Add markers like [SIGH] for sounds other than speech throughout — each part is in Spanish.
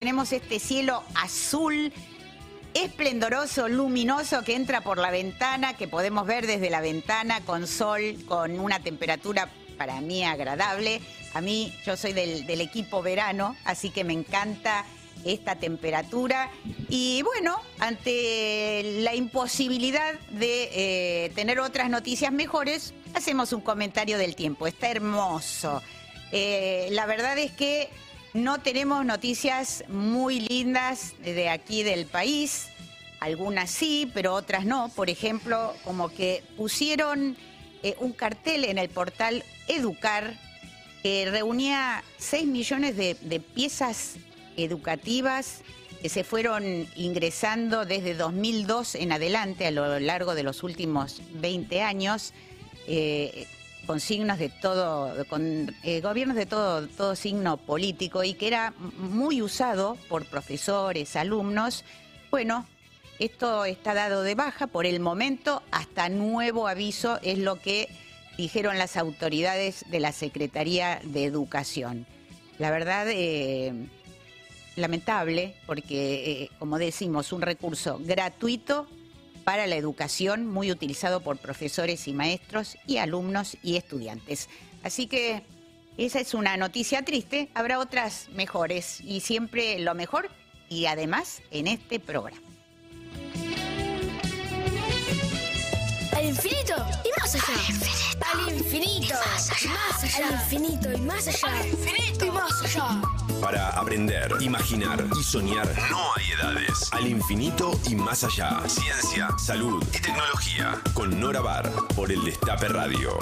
Tenemos este cielo azul, esplendoroso, luminoso que entra por la ventana, que podemos ver desde la ventana con sol, con una temperatura para mí agradable. A mí, yo soy del, equipo verano, así que me encanta esta temperatura. Y bueno, ante la imposibilidad de eh, tener otras noticias mejores, hacemos un comentario del tiempo. Está hermoso. Eh, la verdad es que no tenemos noticias muy lindas de aquí del país. Algunas sí, pero otras no. Por ejemplo, como que pusieron eh, un cartel en el portal Educar que reunía 6 millones de, piezas educativas que se fueron ingresando desde 2002 en adelante a lo largo de los últimos 20 años. Eh, con signos de todo, con eh, gobiernos de todo, signo político y que era muy usado por profesores, alumnos. Bueno, esto está dado de baja por el momento, hasta nuevo aviso, es lo que dijeron las autoridades de la Secretaría de Educación. La verdad, eh, lamentable, porque, eh, como decimos, un recurso gratuito para la educación, muy utilizado por profesores y maestros y alumnos y estudiantes. Así que esa es una noticia triste, habrá otras mejores y siempre lo mejor y además en este programa. Infinito allá. Al infinito. más allá. Al infinito y más allá. Al infinito y más allá. Para aprender, imaginar y soñar no hay edades. Al infinito y más allá. Ciencia, salud y tecnología. Con Nora Bar por el Destape Radio.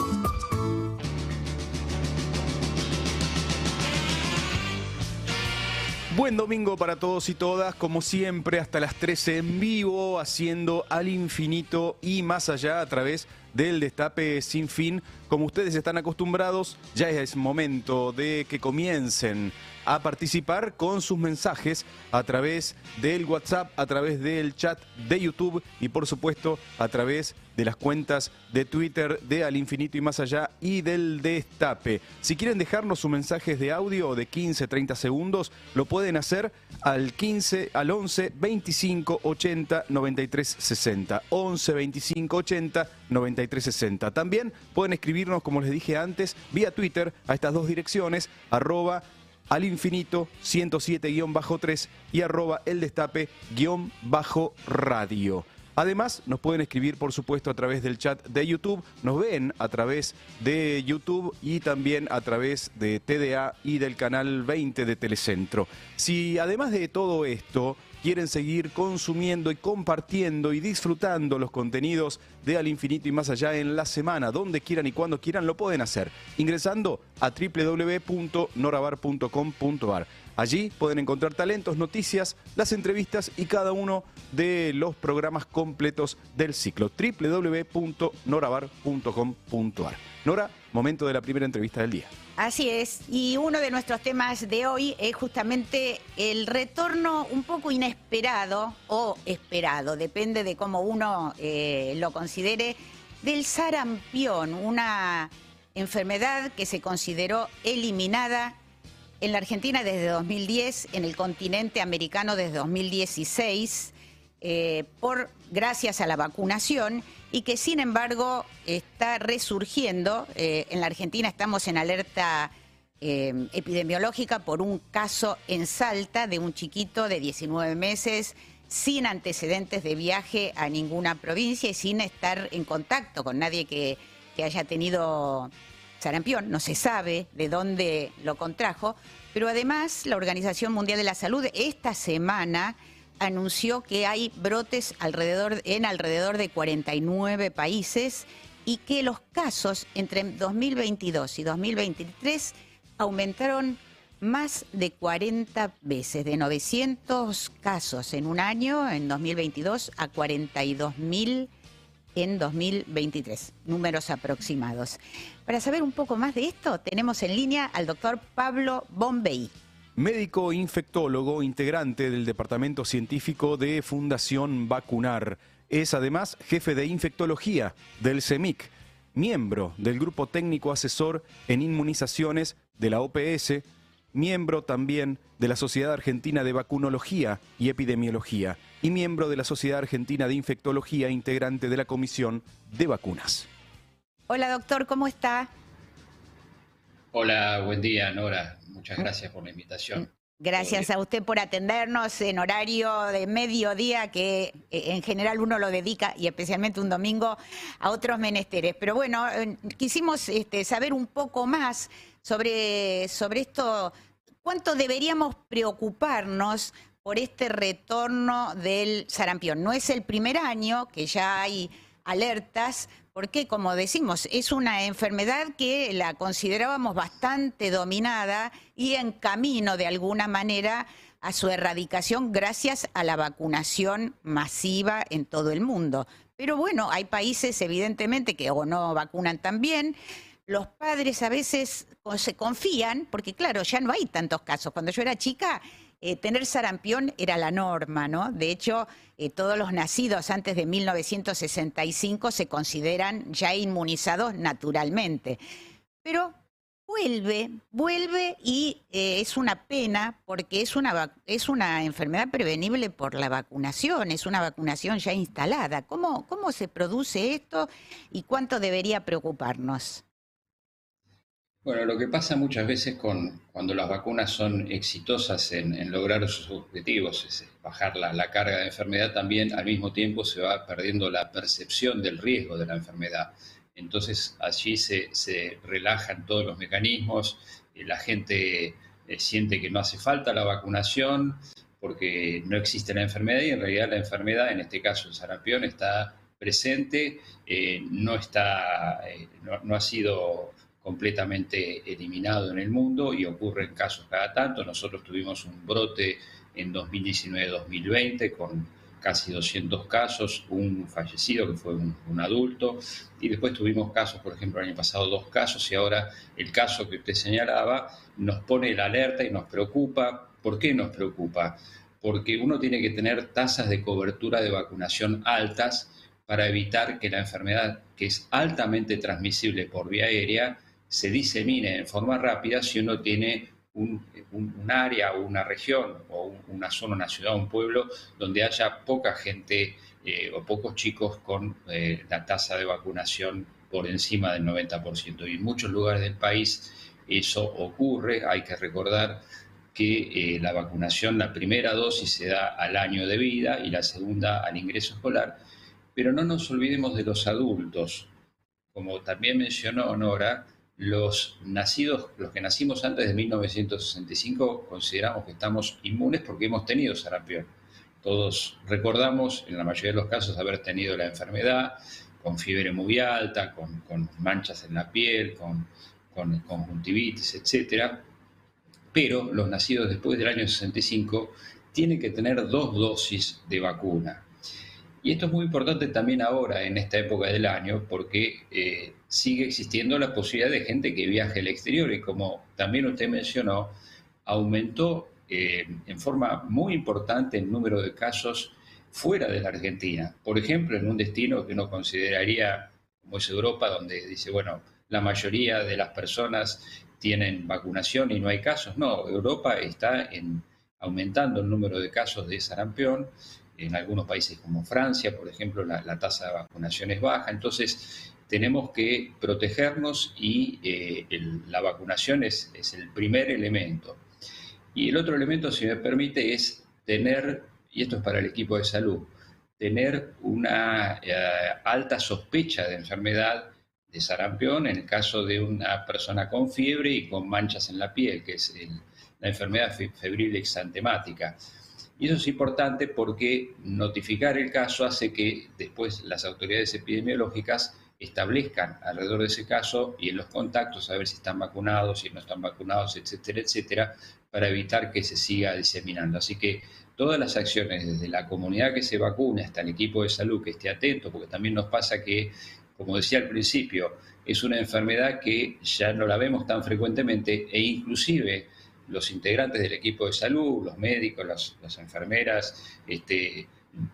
Buen domingo para todos y todas, como siempre, hasta las 13 en vivo, haciendo al infinito y más allá a través del destape sin fin. Como ustedes están acostumbrados, ya es momento de que comiencen a participar con sus mensajes a través del WhatsApp, a través del chat de YouTube y por supuesto a través de las cuentas de Twitter de Al Infinito y Más Allá y del Destape. Si quieren dejarnos sus mensajes de audio de 15, 30 segundos, lo pueden hacer al 15, al 11, 25, 80, 93, 60. 11, 25, 80, 93, 60. También pueden escribirnos, como les dije antes, vía Twitter a estas dos direcciones, arroba al infinito 107-3 y arroba el destape-radio. Además, nos pueden escribir, por supuesto, a través del chat de YouTube. Nos ven a través de YouTube y también a través de TDA y del canal 20 de Telecentro. Si además de todo esto quieren seguir consumiendo y compartiendo y disfrutando los contenidos de Al Infinito y Más Allá en la semana, donde quieran y cuando quieran, lo pueden hacer ingresando a www.norabar.com.ar. Allí pueden encontrar talentos, noticias, las entrevistas y cada uno de los programas completos del ciclo. www.norabar.com.ar. Nora, momento de la primera entrevista del día. Así es, y uno de nuestros temas de hoy es justamente el retorno un poco inesperado o esperado, depende de cómo uno eh, lo considere, del sarampión, una enfermedad que se consideró eliminada en la Argentina desde 2010, en el continente americano desde 2016, eh, por, gracias a la vacunación y que sin embargo está resurgiendo. Eh, en la Argentina estamos en alerta eh, epidemiológica por un caso en Salta de un chiquito de 19 meses sin antecedentes de viaje a ninguna provincia y sin estar en contacto con nadie que, que haya tenido sarampión. No se sabe de dónde lo contrajo, pero además la Organización Mundial de la Salud esta semana anunció que hay brotes alrededor, en alrededor de 49 países y que los casos entre 2022 y 2023 aumentaron más de 40 veces, de 900 casos en un año, en 2022, a 42 mil en 2023, números aproximados. Para saber un poco más de esto, tenemos en línea al doctor Pablo Bombay médico infectólogo, integrante del Departamento Científico de Fundación Vacunar. Es además jefe de infectología del CEMIC, miembro del Grupo Técnico Asesor en Inmunizaciones de la OPS miembro también de la Sociedad Argentina de Vacunología y Epidemiología y miembro de la Sociedad Argentina de Infectología, integrante de la Comisión de Vacunas. Hola doctor, ¿cómo está? Hola, buen día, Nora. Muchas gracias por la invitación. Gracias a usted por atendernos en horario de mediodía que eh, en general uno lo dedica y especialmente un domingo a otros menesteres. Pero bueno, quisimos este, saber un poco más sobre, sobre esto, cuánto deberíamos preocuparnos por este retorno del sarampión. No es el primer año que ya hay alertas, porque como decimos, es una enfermedad que la considerábamos bastante dominada y en camino de alguna manera a su erradicación gracias a la vacunación masiva en todo el mundo. Pero bueno, hay países evidentemente que o no vacunan tan bien, los padres a veces se confían, porque claro, ya no hay tantos casos. Cuando yo era chica eh, tener sarampión era la norma, ¿no? De hecho, eh, todos los nacidos antes de 1965 se consideran ya inmunizados naturalmente. Pero vuelve, vuelve y eh, es una pena porque es una, es una enfermedad prevenible por la vacunación, es una vacunación ya instalada. ¿Cómo, cómo se produce esto y cuánto debería preocuparnos? Bueno, lo que pasa muchas veces con, cuando las vacunas son exitosas en, lograr sus objetivos, es bajar la, carga de enfermedad, también al mismo tiempo se va perdiendo la percepción del riesgo de la enfermedad. Entonces allí se, relajan todos los mecanismos, y la gente eh, siente que no hace falta la vacunación porque no existe la enfermedad y en realidad la enfermedad, en este caso el sarampión, está presente, eh, no, está, eh, no ha sido completamente eliminado en el mundo y ocurre en casos cada tanto. Nosotros tuvimos un brote en 2019-2020 con casi 200 casos, un fallecido que fue un, adulto, y después tuvimos casos, por ejemplo, el año pasado dos casos, y ahora el caso que usted señalaba nos pone la alerta y nos preocupa. ¿Por qué nos preocupa? Porque uno tiene que tener tasas de cobertura de vacunación altas para evitar que la enfermedad, que es altamente transmisible por vía aérea, se disemine en forma rápida si uno tiene un, área o una región o una zona, una ciudad, un pueblo donde haya poca gente eh, o pocos chicos con eh, la tasa de vacunación por encima del 90%. Y en muchos lugares del país eso ocurre. Hay que recordar que eh, la vacunación, la primera dosis se da al año de vida y la segunda al ingreso escolar. Pero no nos olvidemos de los adultos. Como también mencionó Nora, los nacidos, los que nacimos antes de 1965, consideramos que estamos inmunes porque hemos tenido sarampión. Todos recordamos, en la mayoría de los casos, haber tenido la enfermedad con fiebre muy alta, con, manchas en la piel, con, con conjuntivitis, etc. Pero los nacidos después del año 65 tienen que tener dos dosis de vacuna. Y esto es muy importante también ahora, en esta época del año, porque eh, sigue existiendo la posibilidad de gente que viaje al exterior y como también usted mencionó, aumentó eh, en forma muy importante el número de casos fuera de la Argentina. Por ejemplo, en un destino que uno consideraría como es Europa, donde dice, bueno, la mayoría de las personas tienen vacunación y no hay casos. No, Europa está en, aumentando el número de casos de sarampión en algunos países como Francia, por ejemplo, la, tasa de vacunación es baja. Entonces, tenemos que protegernos y eh, la vacunación es, el primer elemento. Y el otro elemento, si me permite, es tener, y esto es para el equipo de salud, tener una eh, alta sospecha de enfermedad de sarampión en el caso de una persona con fiebre y con manchas en la piel, que es la enfermedad febril exantemática. Y eso es importante porque notificar el caso hace que después las autoridades epidemiológicas establezcan alrededor de ese caso y en los contactos a ver si están vacunados, si no están vacunados, etcétera, etcétera, para evitar que se siga diseminando. Así que todas las acciones, desde la comunidad que se vacune hasta el equipo de salud que esté atento, porque también nos pasa que, como decía al principio, es una enfermedad que ya no la vemos tan frecuentemente e inclusive los integrantes del equipo de salud, los médicos, las, enfermeras, este,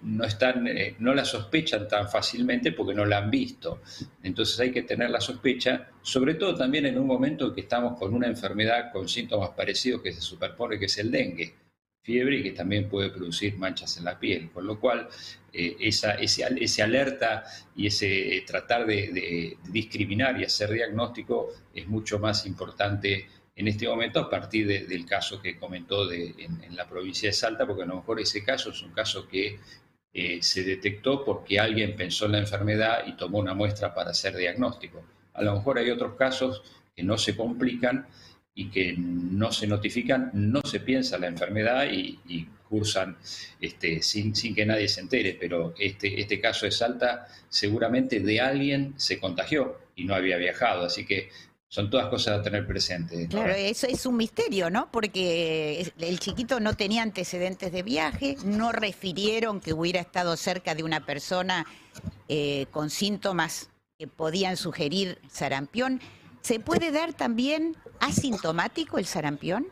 no, están, eh, no la sospechan tan fácilmente porque no la han visto. Entonces hay que tener la sospecha, sobre todo también en un momento en que estamos con una enfermedad con síntomas parecidos que se superpone que es el dengue, fiebre y que también puede producir manchas en la piel. Con lo cual, eh, esa, ese, alerta y ese tratar de, discriminar y hacer diagnóstico es mucho más importante en este momento a partir del caso que comentó de, en, la provincia de Salta, porque a lo mejor ese caso es un caso que eh, se detectó porque alguien pensó en la enfermedad y tomó una muestra para hacer diagnóstico. A lo mejor hay otros casos que no se complican y que no se notifican, no se piensa la enfermedad y, cursan este, sin, sin, que nadie se entere, pero este, este caso de Salta seguramente de alguien se contagió y no había viajado, así que son todas cosas a tener presente. Claro, eso es un misterio, ¿no? Porque el chiquito no tenía antecedentes de viaje, no refirieron que hubiera estado cerca de una persona eh, con síntomas que podían sugerir sarampión. ¿Se puede dar también asintomático el sarampión?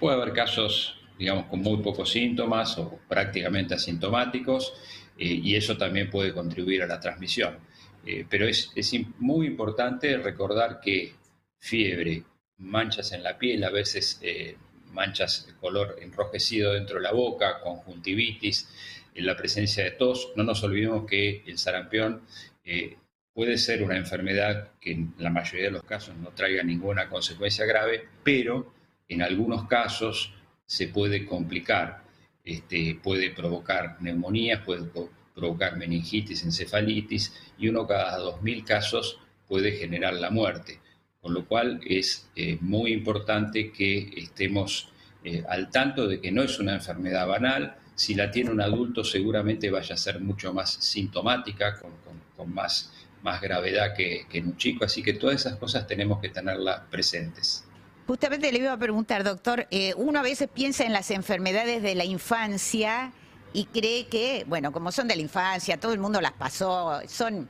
Puede haber casos, digamos, con muy pocos síntomas o prácticamente asintomáticos, eh, y eso también puede contribuir a la transmisión. Eh, pero es, muy importante recordar que fiebre, manchas en la piel, a veces eh, manchas de color enrojecido dentro de la boca, conjuntivitis, en la presencia de tos. No nos olvidemos que el sarampión eh, puede ser una enfermedad que en la mayoría de los casos no traiga ninguna consecuencia grave, pero en algunos casos se puede complicar. Este, puede provocar neumonías, puede provocar meningitis, encefalitis y uno cada 2.000 casos puede generar la muerte. Con lo cual es eh, muy importante que estemos eh, al tanto de que no es una enfermedad banal. Si la tiene un adulto seguramente vaya a ser mucho más sintomática, con, más, más gravedad que, en un chico. Así que todas esas cosas tenemos que tenerlas presentes. Justamente le iba a preguntar, doctor, eh, uno a veces piensa en las enfermedades de la infancia y cree que, bueno, como son de la infancia, todo el mundo las pasó, son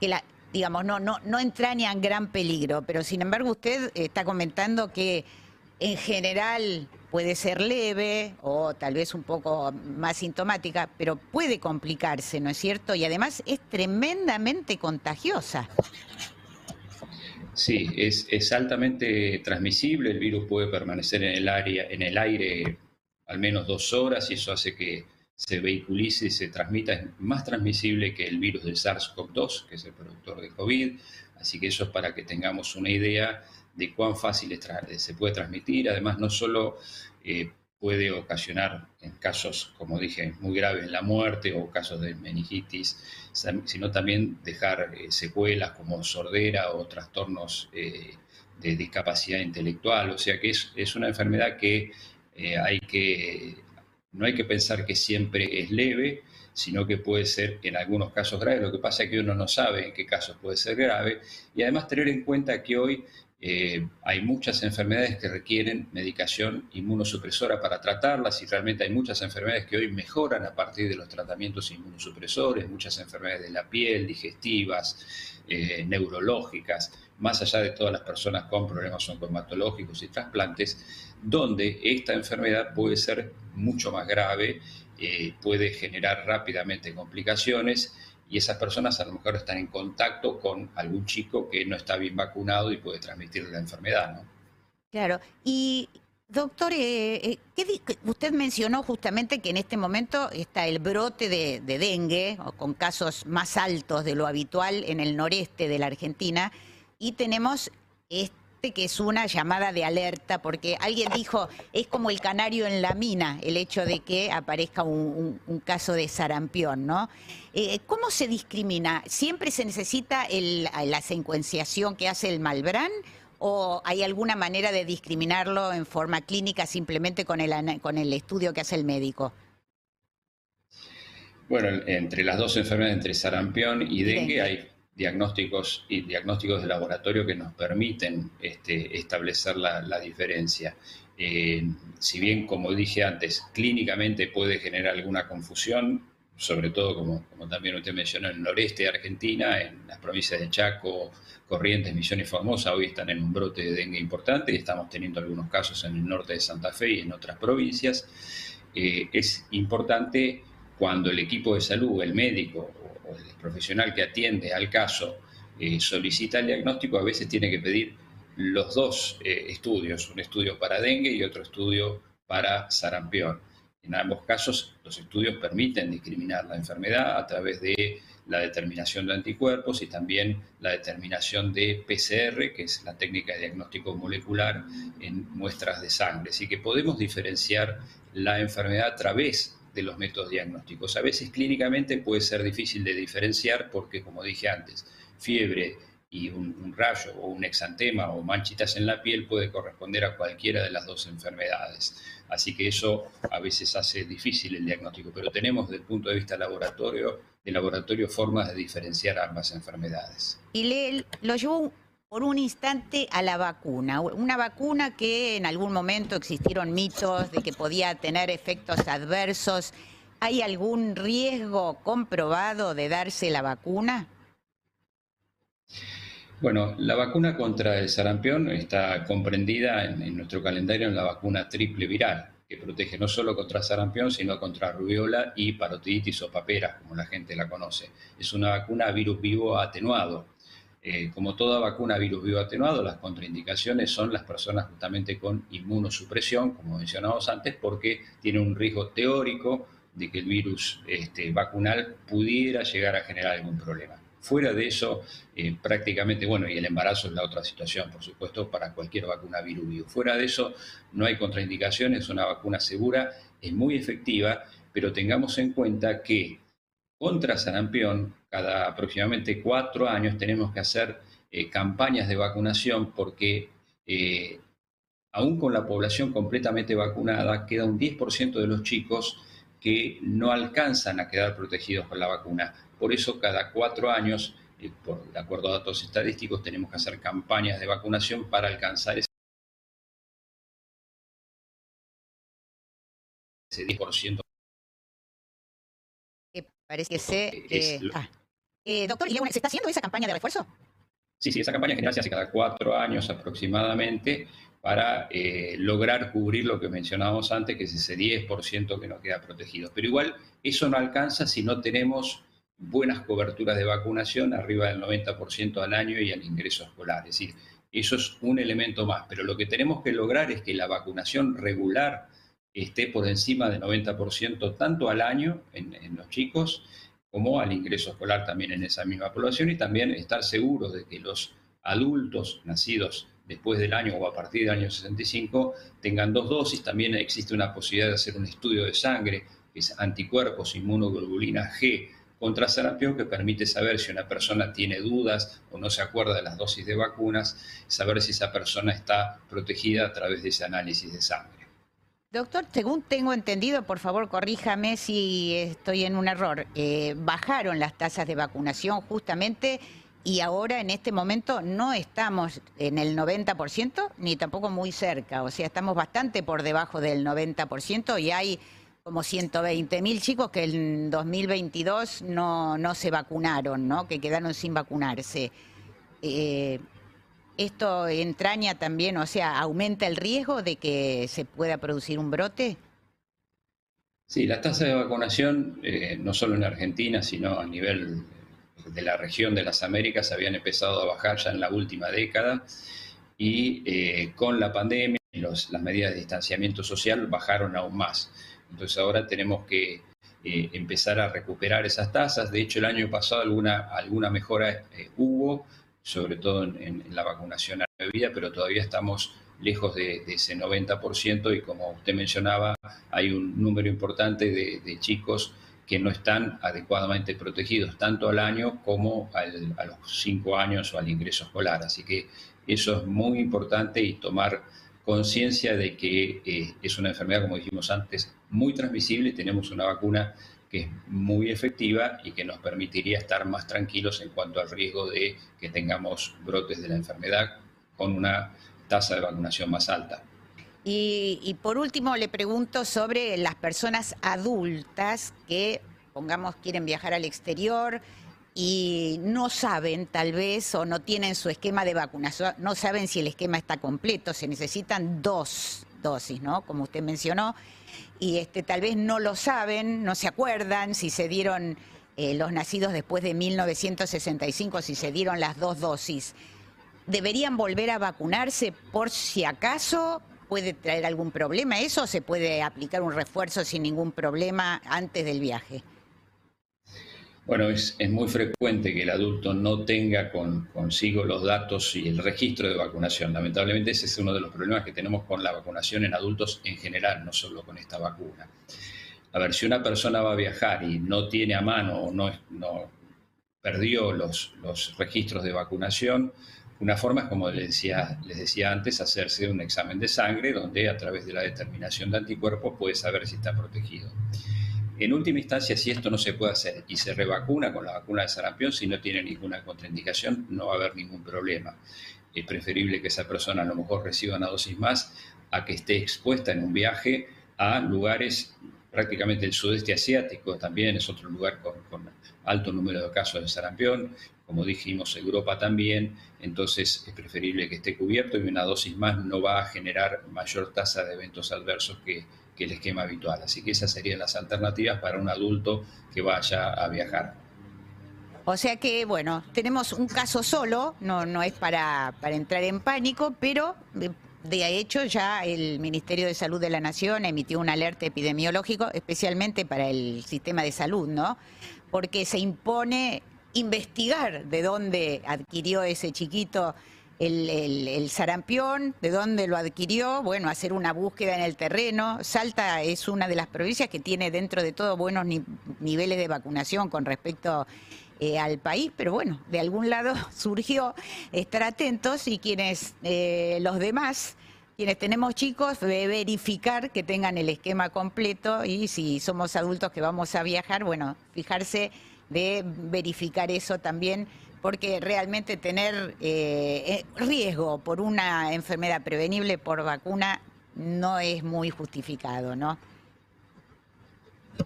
que la, digamos, no, no, no entrañan gran peligro, pero sin embargo usted está comentando que en general puede ser leve o tal vez un poco más sintomática, pero puede complicarse, ¿no es cierto? Y además es tremendamente contagiosa. Sí, es, es altamente transmisible, el virus puede permanecer en el, área, en el aire al menos dos horas y eso hace que se vehiculice y se transmita, es más transmisible que el virus del SARS-CoV-2, que es el productor de COVID. Así que eso es para que tengamos una idea de cuán fácil se puede transmitir. Además, no solo eh, puede ocasionar, en casos, como dije, muy graves, la muerte o casos de meningitis, sino también dejar eh, secuelas como sordera o trastornos eh, de discapacidad intelectual. O sea que es, es una enfermedad que hay que no hay que pensar que siempre es leve, sino que puede ser en algunos casos grave. Lo que pasa es que uno no sabe en qué casos puede ser grave y además tener en cuenta que hoy eh, hay muchas enfermedades que requieren medicación inmunosupresora para tratarlas y realmente hay muchas enfermedades que hoy mejoran a partir de los tratamientos inmunosupresores, muchas enfermedades de la piel, digestivas, eh, neurológicas, más allá de todas las personas con problemas oncomatológicos y trasplantes, donde esta enfermedad puede ser mucho más grave, eh, puede generar rápidamente complicaciones y esas personas a lo mejor están en contacto con algún chico que no está bien vacunado y puede transmitir la enfermedad, ¿no? Claro, y doctor, eh, eh, usted mencionó justamente que en este momento está el brote de, de dengue, con casos más altos de lo habitual en el noreste de la Argentina, y tenemos este que es una llamada de alerta, porque alguien dijo, es como el canario en la mina, el hecho de que aparezca un, caso de sarampión, ¿no? Eh, ¿Cómo se discrimina? ¿Siempre se necesita la secuenciación que hace el Malbrán? ¿O hay alguna manera de discriminarlo en forma clínica simplemente con el, con el estudio que hace el médico? Bueno, entre las dos enfermedades, entre sarampión y dengue, hay diagnósticos y diagnósticos de laboratorio que nos permiten este, establecer la, diferencia. Eh, si bien, como dije antes, clínicamente puede generar alguna confusión, sobre todo, como, también usted mencionó, en el noreste de Argentina, en las provincias de Chaco, Corrientes, Misiones Formosa, hoy están en un brote de dengue importante y estamos teniendo algunos casos en el norte de Santa Fe y en otras provincias. eh, es importante cuando el equipo de salud, el médico el profesional que atiende al caso eh, solicita el diagnóstico, a veces tiene que pedir los dos eh, estudios, un estudio para dengue y otro estudio para sarampión. En ambos casos, los estudios permiten discriminar la enfermedad a través de la determinación de anticuerpos y también la determinación de PCR, que es la técnica de diagnóstico molecular en muestras de sangre. Así que podemos diferenciar la enfermedad a través de los métodos diagnósticos. A veces clínicamente puede ser difícil de diferenciar porque, como dije antes, fiebre y un, rayo o un exantema o manchitas en la piel puede corresponder a cualquiera de las dos enfermedades. Así que eso a veces hace difícil el diagnóstico, pero tenemos desde el punto de vista laboratorio, de laboratorio formas de diferenciar ambas enfermedades. Y le, lo por un instante a la vacuna, una vacuna que en algún momento existieron mitos de que podía tener efectos adversos. ¿Hay algún riesgo comprobado de darse la vacuna? Bueno, la vacuna contra el sarampión está comprendida en, nuestro calendario en la vacuna triple viral, que protege no solo contra sarampión, sino contra rubiola y parotiditis o paperas, como la gente la conoce. Es una vacuna virus vivo atenuado. Eh, como toda vacuna virus vivo atenuado, las contraindicaciones son las personas justamente con inmunosupresión, como mencionamos antes, porque tiene un riesgo teórico de que el virus este, vacunal pudiera llegar a generar algún problema. Fuera de eso, eh, prácticamente, bueno, y el embarazo es la otra situación, por supuesto, para cualquier vacuna virus Fuera de eso, no hay contraindicaciones, es una vacuna segura, es muy efectiva, pero tengamos en cuenta que contra sarampión, cada aproximadamente cuatro años tenemos que hacer eh, campañas de vacunación porque eh, aún con la población completamente vacunada, queda un 10% de los chicos que no alcanzan a quedar protegidos con la vacuna. Por eso cada cuatro años, eh, por, de acuerdo a datos estadísticos, tenemos que hacer campañas de vacunación para alcanzar ese 10%. Parece que se... Ah. Eh, doctor, ¿y se está haciendo esa campaña de refuerzo? Sí, sí, esa campaña general se hace cada cuatro años aproximadamente para eh, lograr cubrir lo que mencionábamos antes, que es ese 10% que nos queda protegido. Pero igual eso no alcanza si no tenemos buenas coberturas de vacunación, arriba del 90% al año y al ingreso escolar. Es decir, eso es un elemento más, pero lo que tenemos que lograr es que la vacunación regular esté por encima del 90% tanto al año en, en, los chicos como al ingreso escolar también en esa misma población y también estar seguros de que los adultos nacidos después del año o a partir del año 65 tengan dos dosis. También existe una posibilidad de hacer un estudio de sangre, que es anticuerpos inmunoglobulina G contra sarampión que permite saber si una persona tiene dudas o no se acuerda de las dosis de vacunas, saber si esa persona está protegida a través de ese análisis de sangre. Doctor, según tengo entendido, por favor corríjame si estoy en un error, eh, bajaron las tasas de vacunación justamente y ahora en este momento no estamos en el 90% ni tampoco muy cerca, o sea, estamos bastante por debajo del 90% y hay como 120 mil chicos que en 2022 no, no se vacunaron, ¿no? que quedaron sin vacunarse. Eh, ¿Esto entraña también, o sea, aumenta el riesgo de que se pueda producir un brote? Sí, las tasas de vacunación, eh, no solo en Argentina, sino a nivel de la región de las Américas, habían empezado a bajar ya en la última década y eh, con la pandemia y las medidas de distanciamiento social bajaron aún más. Entonces ahora tenemos que eh, empezar a recuperar esas tasas. De hecho, el año pasado alguna, alguna mejora hubo, sobre todo en, la vacunación a la vida, pero todavía estamos lejos de, ese 90% y como usted mencionaba, hay un número importante de, chicos que no están adecuadamente protegidos, tanto al año como a los cinco años o al ingreso escolar. Así que eso es muy importante y tomar conciencia de que eh, es una enfermedad, como dijimos antes, muy transmisible tenemos una vacuna que es muy efectiva y que nos permitiría estar más tranquilos en cuanto al riesgo de que tengamos brotes de la enfermedad con una tasa de vacunación más alta. Y, por último le pregunto sobre las personas adultas que, pongamos, quieren viajar al exterior, y no saben tal vez o no tienen su esquema de vacunación, no saben si el esquema está completo, se necesitan dos dosis, ¿no? Como usted mencionó. Y este, tal vez no lo saben, no se acuerdan si se dieron eh, los nacidos después de 1965, si se dieron las dos dosis. ¿Deberían volver a vacunarse por si acaso? ¿Puede traer algún problema eso se puede aplicar un refuerzo sin ningún problema antes del viaje? Bueno, es, muy frecuente que el adulto no tenga consigo los datos y el registro de vacunación. Lamentablemente ese es uno de los problemas que tenemos con la vacunación en adultos en general, no solo con esta vacuna. A ver, si una persona va a viajar y no tiene a mano o no, perdió los, registros de vacunación, una forma es, como les decía antes, hacerse un examen de sangre donde a través de la determinación de anticuerpos puede saber si está protegido. En última instancia, si esto no se puede hacer y se revacuna con la vacuna de sarampión, si no tiene ninguna contraindicación, no va a haber ningún problema. Es preferible que esa persona a lo mejor reciba una dosis más a que esté expuesta en un viaje a lugares prácticamente el sudeste asiático. También es otro lugar con, con, alto número de casos de sarampión, como dijimos, Europa también, entonces es preferible que esté cubierto y una dosis más no va a generar mayor tasa de eventos adversos que, que el esquema habitual. Así que esas serían las alternativas para un adulto que vaya a viajar. O sea que, bueno, tenemos un caso solo, no, no es para, para entrar en pánico, pero de hecho ya el Ministerio de Salud de la Nación emitió un alerta epidemiológico, especialmente para el sistema de salud, ¿no? Porque se impone investigar de dónde adquirió ese chiquito el, sarampión, de dónde lo adquirió, bueno, hacer una búsqueda en el terreno. Salta es una de las provincias que tiene dentro de todo buenos niveles de vacunación con respecto eh, al país, pero bueno, de algún lado [LAUGHS] surgió estar atentos y quienes, eh, los demás, quienes tenemos chicos, verificar que tengan el esquema completo y si somos adultos que vamos a viajar, bueno, fijarse de verificar eso también porque realmente tener eh, eh, riesgo por una enfermedad prevenible por vacuna no es muy justificado, ¿no?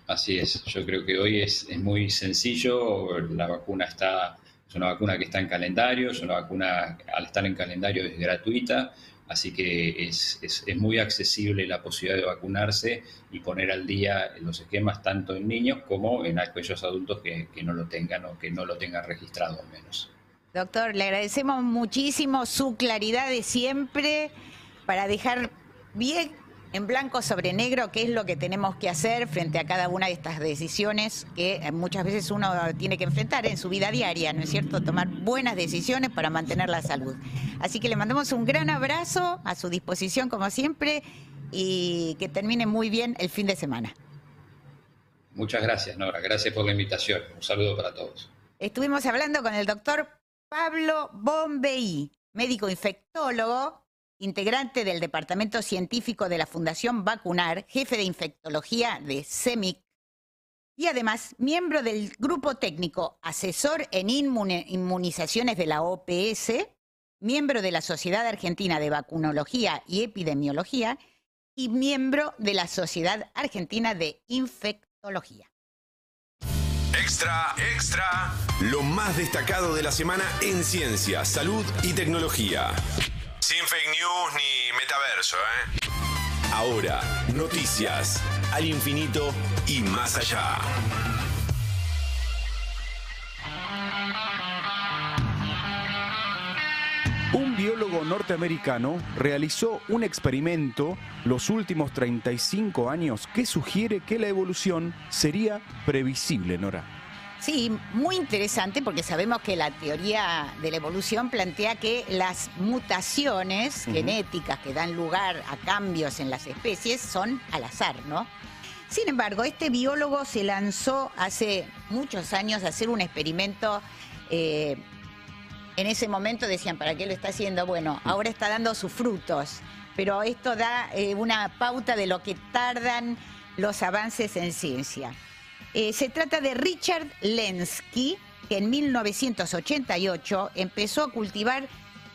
Así es, yo creo que hoy es, muy sencillo, la vacuna está, es una vacuna que está en calendario, es una vacuna, al estar en calendario es gratuita, Así que es, muy accesible la posibilidad de vacunarse y poner al día los esquemas tanto en niños como en aquellos adultos que, que no lo tengan o que no lo tengan registrado al menos. Doctor, le agradecemos muchísimo su claridad de siempre para dejar bien en blanco sobre negro qué es lo que tenemos que hacer frente a cada una de estas decisiones que eh, muchas veces uno tiene que enfrentar en su vida diaria, ¿no es cierto? Tomar buenas decisiones para mantener la salud. Así que le mandamos un gran abrazo a su disposición como siempre y que termine muy bien el fin de semana. Muchas gracias, Nora. Gracias por la invitación. Un saludo para todos. Estuvimos hablando con el doctor Pablo Bombey, médico infectólogo, integrante del Departamento Científico de la Fundación Vacunar, jefe de infectología de CEMIC y además miembro del grupo técnico asesor en inmunizaciones de la OPS, miembro de la Sociedad Argentina de Vacunología y Epidemiología y miembro de la Sociedad Argentina de Infectología. Extra, extra. Lo más destacado de la semana en ciencia, salud y tecnología. Sin fake news ni metaverso, ¿eh? Ahora, noticias al infinito y más allá. Un biólogo norteamericano realizó un experimento los últimos 35 años que sugiere que la evolución sería previsible, Nora. Sí, muy interesante porque sabemos que la teoría de la evolución plantea que las mutaciones genéticas que dan lugar a cambios en las especies son al azar, ¿no? Sin embargo, este biólogo se lanzó hace muchos años a hacer un experimento. Eh, en ese momento decían, ¿para qué lo está haciendo? Bueno, ahora está dando sus frutos, pero esto da eh, una pauta de lo que tardan los avances en ciencia. Eh, se trata de Richard Lenski, que en 1988 empezó a cultivar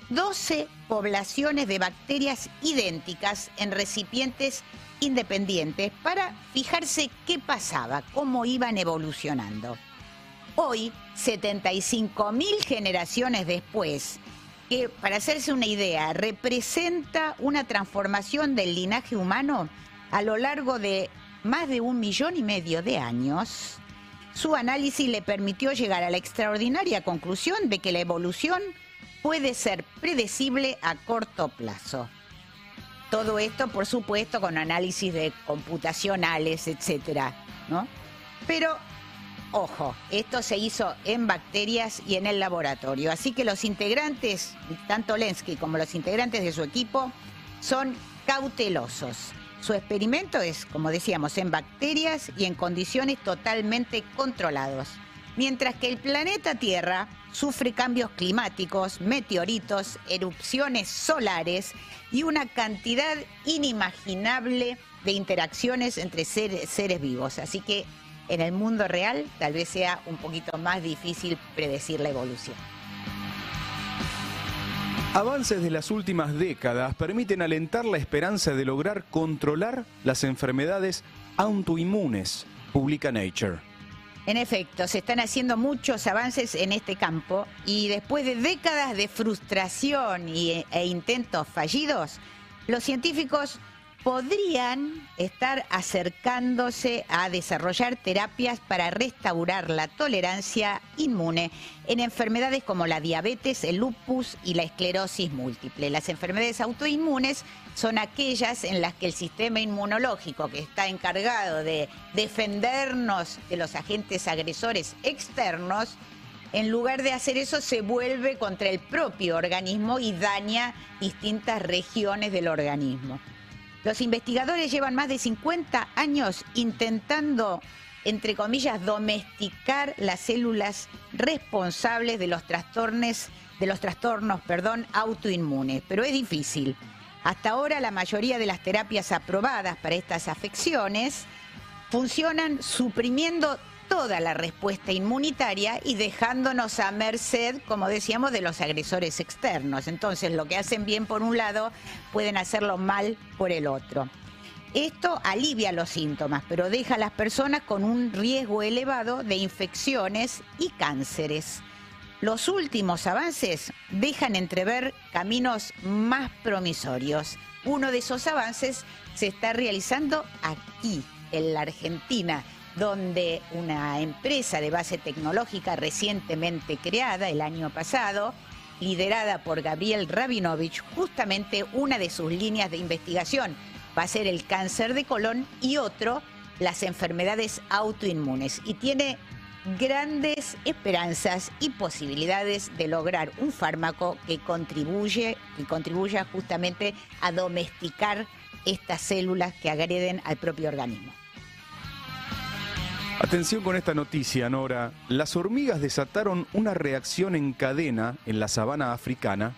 12 poblaciones de bacterias idénticas en recipientes independientes para fijarse qué pasaba, cómo iban evolucionando. Hoy, 75.000 generaciones después, que para hacerse una idea, representa una transformación del linaje humano a lo largo de más de un millón y medio de años, su análisis le permitió llegar a la extraordinaria conclusión de que la evolución puede ser predecible a corto plazo. Todo esto, por supuesto, con análisis de computacionales, etcétera, ¿no? Pero, ojo, esto se hizo en bacterias y en el laboratorio. Así que los integrantes, tanto Lensky como los integrantes de su equipo, son cautelosos. Su experimento es, como decíamos, en bacterias y en condiciones totalmente controlados. Mientras que el planeta Tierra sufre cambios climáticos, meteoritos, erupciones solares y una cantidad inimaginable de interacciones entre seres, seres vivos. Así que en el mundo real tal vez sea un poquito más difícil predecir la evolución. Avances de las últimas décadas permiten alentar la esperanza de lograr controlar las enfermedades autoinmunes, publica Nature. En efecto, se están haciendo muchos avances en este campo y después de décadas de frustración y, e intentos fallidos, los científicos podrían estar acercándose a desarrollar terapias para restaurar la tolerancia inmune en enfermedades como la diabetes, el lupus y la esclerosis múltiple. Las enfermedades autoinmunes son aquellas en las que el sistema inmunológico que está encargado de defendernos de los agentes agresores externos, en lugar de hacer eso se vuelve contra el propio organismo y daña distintas regiones del organismo. Los investigadores llevan más de 50 años intentando, entre comillas, domesticar las células responsables de los trastornos, de los trastornos perdón, autoinmunes, pero es difícil. Hasta ahora la mayoría de las terapias aprobadas para estas afecciones funcionan suprimiendo toda la respuesta inmunitaria y dejándonos a merced, como decíamos, de los agresores externos. Entonces, lo que hacen bien por un lado, pueden hacerlo mal por el otro. Esto alivia los síntomas, pero deja a las personas con un riesgo elevado de infecciones y cánceres. Los últimos avances dejan entrever caminos más promisorios. Uno de esos avances se está realizando aquí, en la Argentina, donde una empresa de base tecnológica recientemente creada el año pasado, liderada por Gabriel Rabinovich, justamente una de sus líneas de investigación va a ser el cáncer de colon y otro, las enfermedades autoinmunes. Y tiene grandes esperanzas y posibilidades de lograr un fármaco que contribuye y contribuya justamente a domesticar estas células que agreden al propio organismo. Atención con esta noticia, Nora. Las hormigas desataron una reacción en cadena en la sabana africana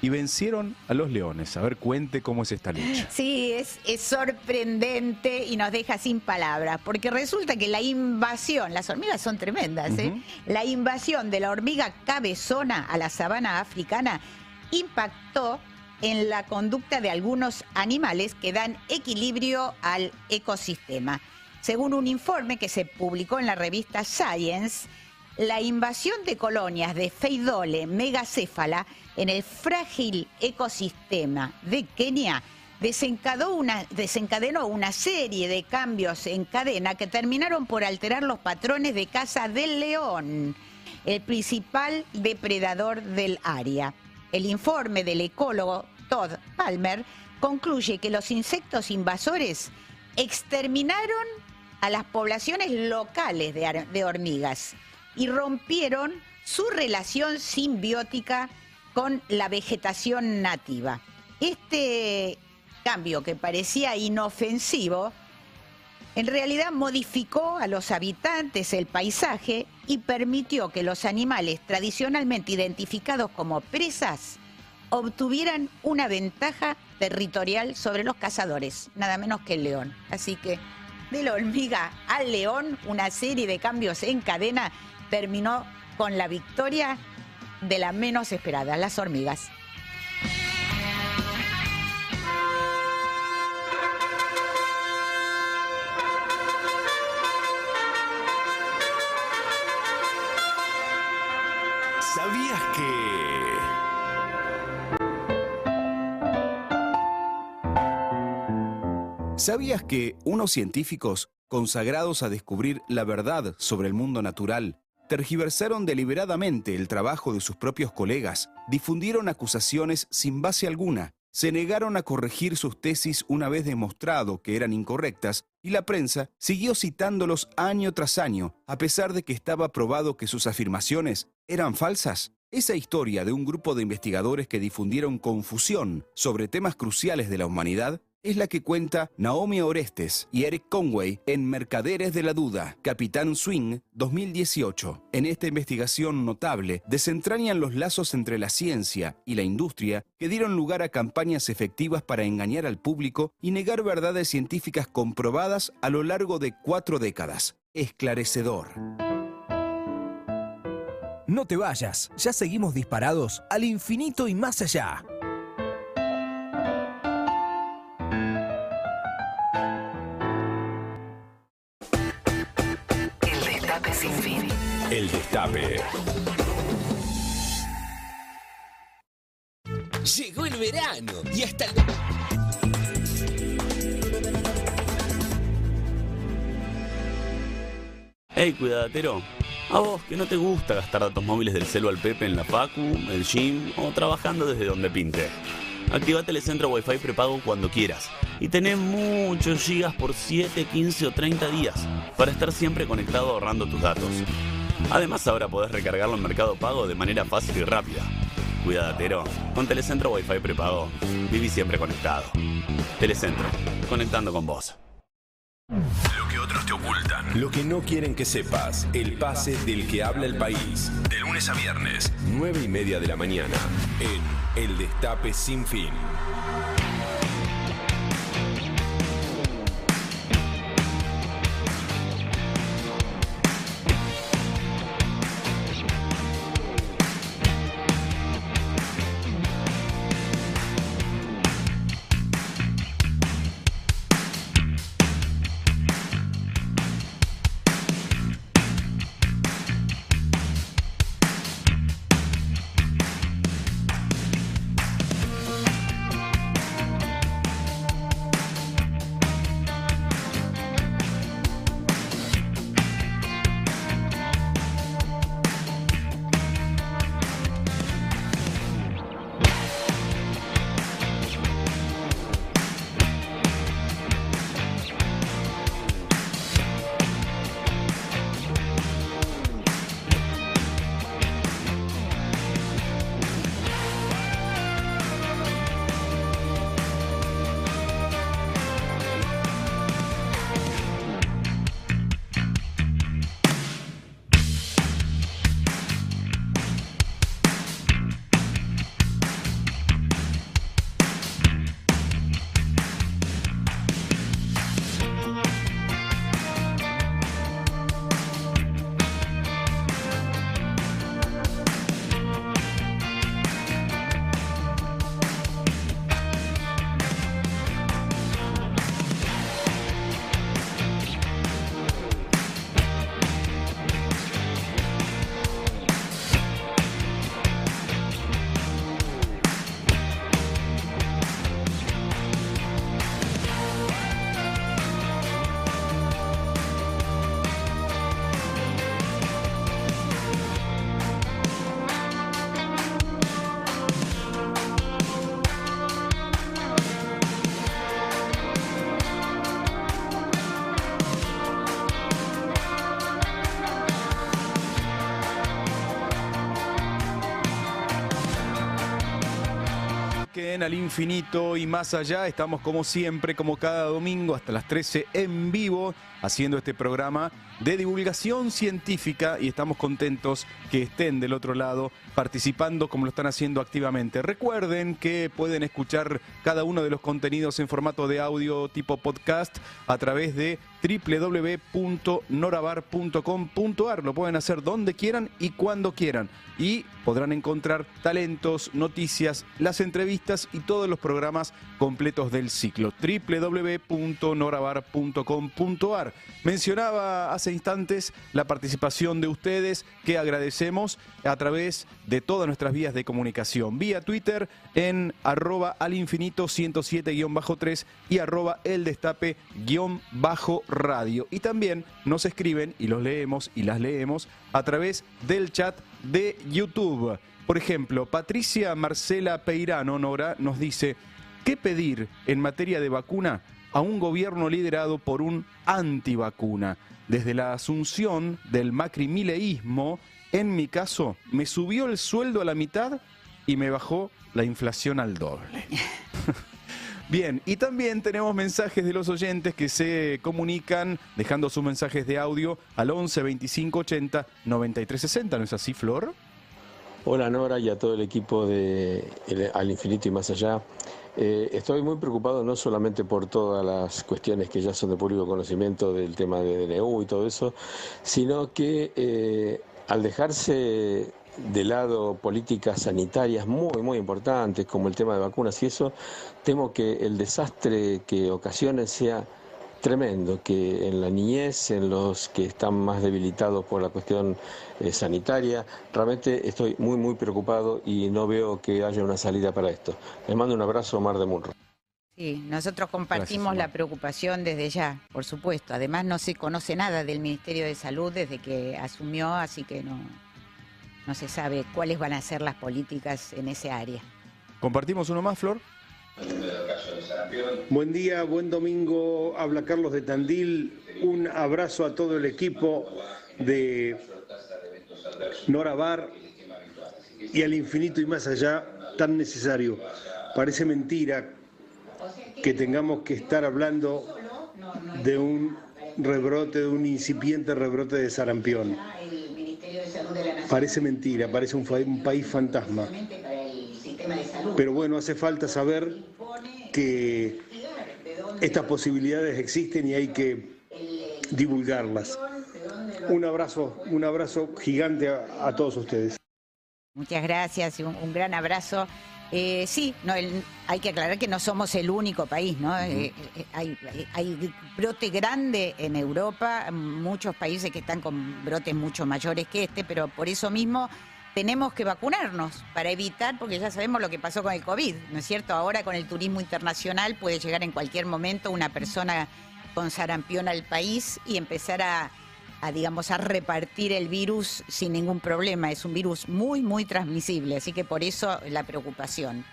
y vencieron a los leones. A ver, cuente cómo es esta lucha. [GASPS] Sí, es, es, sorprendente y nos deja sin palabras, porque resulta que la invasión, las hormigas son tremendas, ¿eh? La invasión de la hormiga cabezona a la sabana africana impactó en la conducta de algunos animales que dan equilibrio al ecosistema. Según un informe que se publicó en la revista Science, la invasión de colonias de Feidole megacéfala en el frágil ecosistema de Kenia desencadenó una, desencadenó una serie de cambios en cadena que terminaron por alterar los patrones de caza del león, el principal depredador del área. El informe del ecólogo Todd Palmer concluye que los insectos invasores exterminaron a las poblaciones locales de, hormigas y rompieron su relación simbiótica con la vegetación nativa. Este cambio que parecía inofensivo, en realidad modificó a los habitantes el paisaje y permitió que los animales tradicionalmente identificados como presas obtuvieran una ventaja territorial sobre los cazadores, nada menos que el león. Así que de la hormiga al león, una serie de cambios en cadena, terminó con la victoria de la menos esperada, las hormigas. ¿Sabías que unos científicos, consagrados a descubrir la verdad sobre el mundo natural, tergiversaron deliberadamente el trabajo de sus propios colegas, difundieron acusaciones sin base alguna, se negaron a corregir sus tesis una vez demostrado que eran incorrectas y la prensa siguió citándolos año tras año, a pesar de que estaba probado que sus afirmaciones eran falsas? Esa historia de un grupo de investigadores que difundieron confusión sobre temas cruciales de la humanidad es la que cuenta Naomi Orestes y Eric Conway en Mercaderes de la Duda, Capitán Swing 2018. En esta investigación notable desentrañan los lazos entre la ciencia y la industria que dieron lugar a campañas efectivas para engañar al público y negar verdades científicas comprobadas a lo largo de cuatro décadas. Esclarecedor. No te vayas, ya seguimos disparados al infinito y más allá. Destape. Llegó el verano y hasta el... Hey, cuidadatero. A vos que no te gusta gastar datos móviles del celu al Pepe en la Facu, el gym o trabajando desde donde pinte. Activa Telecentro Wi-Fi prepago cuando quieras y tenés muchos gigas por 7, 15 o 30 días para estar siempre conectado ahorrando tus datos. Además ahora podés recargarlo en Mercado Pago de manera fácil y rápida. Cuidadatero, con Telecentro Wi-Fi prepago, viví siempre conectado. Telecentro, conectando con vos. Lo que otros te ocultan. Lo que no quieren que sepas. El pase del que habla el país. De lunes a viernes, 9 y media de la mañana. En El Destape Sin Fin. En al infinito y más allá estamos como siempre, como cada domingo hasta las 13 en vivo haciendo este programa de divulgación científica y estamos contentos que estén del otro lado participando como lo están haciendo activamente. Recuerden que pueden escuchar cada uno de los contenidos en formato de audio tipo podcast a través de www.norabar.com.ar. Lo pueden hacer donde quieran y cuando quieran. Y podrán encontrar talentos, noticias, las entrevistas y todos los programas completos del ciclo. www.norabar.com.ar. Mencionaba hace instantes la participación de ustedes que agradecemos a través de todas nuestras vías de comunicación. Vía Twitter en arroba al infinito 107-3 y arroba el destape-radio. Y también nos escriben y los leemos y las leemos a través del chat de YouTube. Por ejemplo, Patricia Marcela Peirano, Nora, nos dice, ¿qué pedir en materia de vacuna a un gobierno liderado por un antivacuna? Desde la asunción del macrimileísmo, en mi caso, me subió el sueldo a la mitad y me bajó la inflación al doble. Bien, y también tenemos mensajes de los oyentes que se comunican dejando sus mensajes de audio al 11 25 80 93 60, ¿no es así, Flor? Hola Nora y a todo el equipo de Al Infinito y Más Allá. Eh, estoy muy preocupado no solamente por todas las cuestiones que ya son de público conocimiento del tema de DNU y todo eso, sino que eh, al dejarse de lado políticas sanitarias muy, muy importantes, como el tema de vacunas y eso, temo que el desastre que ocasione sea tremendo, que en la niñez, en los que están más debilitados por la cuestión eh, sanitaria, realmente estoy muy, muy preocupado y no veo que haya una salida para esto. Les mando un abrazo, Mar de Munro. Sí, nosotros compartimos la preocupación desde ya, por supuesto. Además, no se conoce nada del Ministerio de Salud desde que asumió, así que no, no se sabe cuáles van a ser las políticas en ese área. ¿Compartimos uno más, Flor? Buen día, buen domingo. Habla Carlos de Tandil. Un abrazo a todo el equipo de Nora Bar y al infinito y más allá tan necesario. Parece mentira que tengamos que estar hablando de un rebrote, de un incipiente rebrote de sarampión. Parece mentira, parece un, país fantasma. Pero bueno, hace falta saber que estas posibilidades existen y hay que divulgarlas. Un abrazo, un abrazo gigante a, todos ustedes. Muchas gracias y un, gran abrazo. Eh, sí, no, hay que aclarar que no somos el único país, ¿no? Eh, eh, hay, hay, brote grande en Europa, muchos países que están con brotes mucho mayores que este, pero por eso mismo tenemos que vacunarnos para evitar, porque ya sabemos lo que pasó con el COVID, ¿no es cierto? Ahora con el turismo internacional puede llegar en cualquier momento una persona con sarampión al país y empezar a a, digamos, a repartir el virus sin ningún problema. Es un virus muy, muy transmisible, así que por eso la preocupación.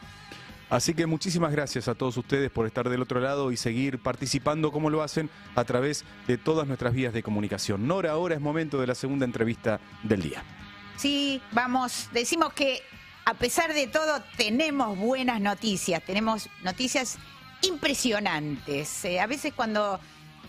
Así que muchísimas gracias a todos ustedes por estar del otro lado y seguir participando como lo hacen a través de todas nuestras vías de comunicación. Nora, ahora es momento de la segunda entrevista del día. Sí, vamos, decimos que a pesar de todo tenemos buenas noticias, tenemos noticias impresionantes. Eh, a veces cuando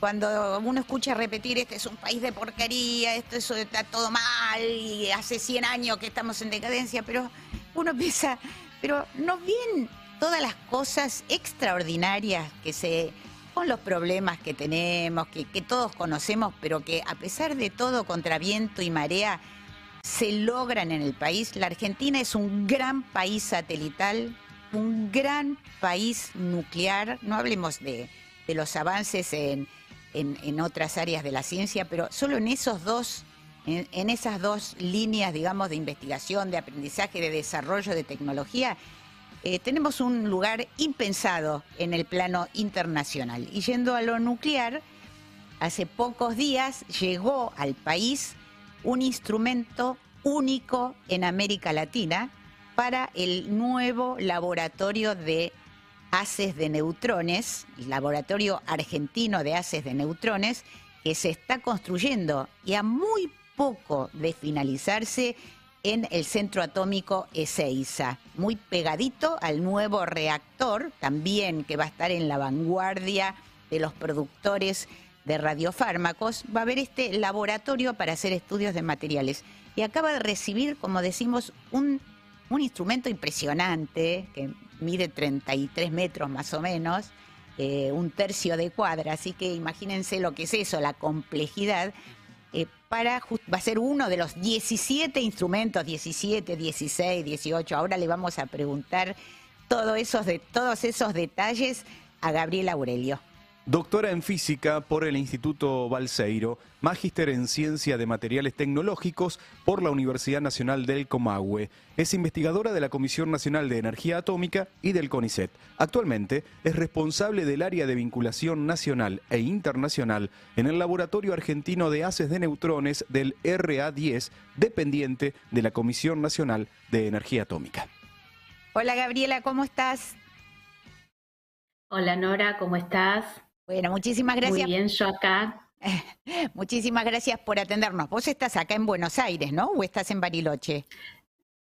cuando uno escucha repetir, este es un país de porquería, esto eso está todo mal, y hace 100 años que estamos en decadencia, pero uno [LAUGHS] piensa, pero ¿no ven todas las cosas extraordinarias que se con los problemas que tenemos, que, todos conocemos, pero que a pesar de todo, contra viento y marea, se logran en el país. La Argentina es un gran país satelital, un gran país nuclear. No hablemos de los avances en, en, otras áreas de la ciencia, pero solo en esos dos, en, esas dos líneas, digamos, de investigación, de aprendizaje, de desarrollo de tecnología, eh, tenemos un lugar impensado en el plano internacional. Y yendo a lo nuclear, hace pocos días llegó al país un instrumento único en América Latina para el nuevo laboratorio de haces de neutrones, el laboratorio argentino de haces de neutrones, que se está construyendo y a muy poco de finalizarse en el centro atómico Ezeiza, muy pegadito al nuevo reactor, también que va a estar en la vanguardia de los productores de radiofármacos, va a haber este laboratorio para hacer estudios de materiales. Y acaba de recibir, como decimos, un, un instrumento impresionante, que mide 33 metros más o menos, eh, un tercio de cuadra, así que imagínense lo que es eso, la complejidad. Eh, para, va a ser uno de los 17 instrumentos, 17, 16, 18, ahora le vamos a preguntar todo esos de, todos esos detalles a Gabriel Aurelio. Doctora en física por el Instituto Balseiro, magíster en ciencia de materiales tecnológicos por la Universidad Nacional del Comahue. Es investigadora de la Comisión Nacional de Energía Atómica y del CONICET. Actualmente es responsable del área de vinculación nacional e internacional en el Laboratorio Argentino de Haces de Neutrones del RA10, dependiente de la Comisión Nacional de Energía Atómica. Hola Gabriela, ¿cómo estás? Hola Nora, ¿cómo estás? Bueno, muchísimas gracias. Muy bien, yo acá. [LAUGHS] Muchísimas gracias por atendernos. Vos estás acá en Buenos Aires, ¿no? ¿O estás en Bariloche?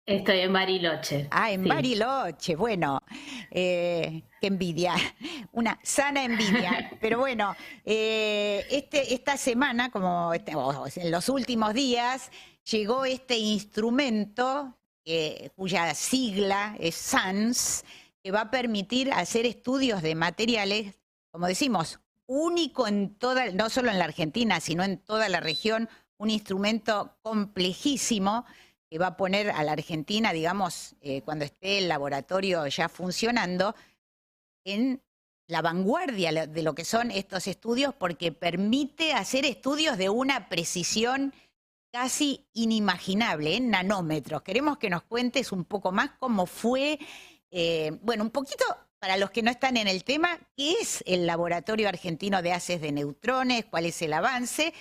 Estoy en Bariloche. Ah, en Bariloche. Bueno, eh, qué envidia. [LAUGHS] Una sana envidia. [LAUGHS] Pero bueno, eh, este, esta semana, como este, en los últimos días, llegó este instrumento eh, cuya sigla es SANS, que va a permitir hacer estudios de materiales como decimos, único en toda, no solo en la Argentina, sino en toda la región, un instrumento complejísimo que va a poner a la Argentina, digamos, eh, cuando esté el laboratorio ya funcionando, en la vanguardia de lo que son estos estudios, porque permite hacer estudios de una precisión casi inimaginable, en nanómetros. Queremos que nos cuentes un poco más cómo fue, eh, bueno, un poquito para los que no están en el tema, ¿qué es el Laboratorio Argentino de Haces de Neutrones? ¿Cuál es el avance?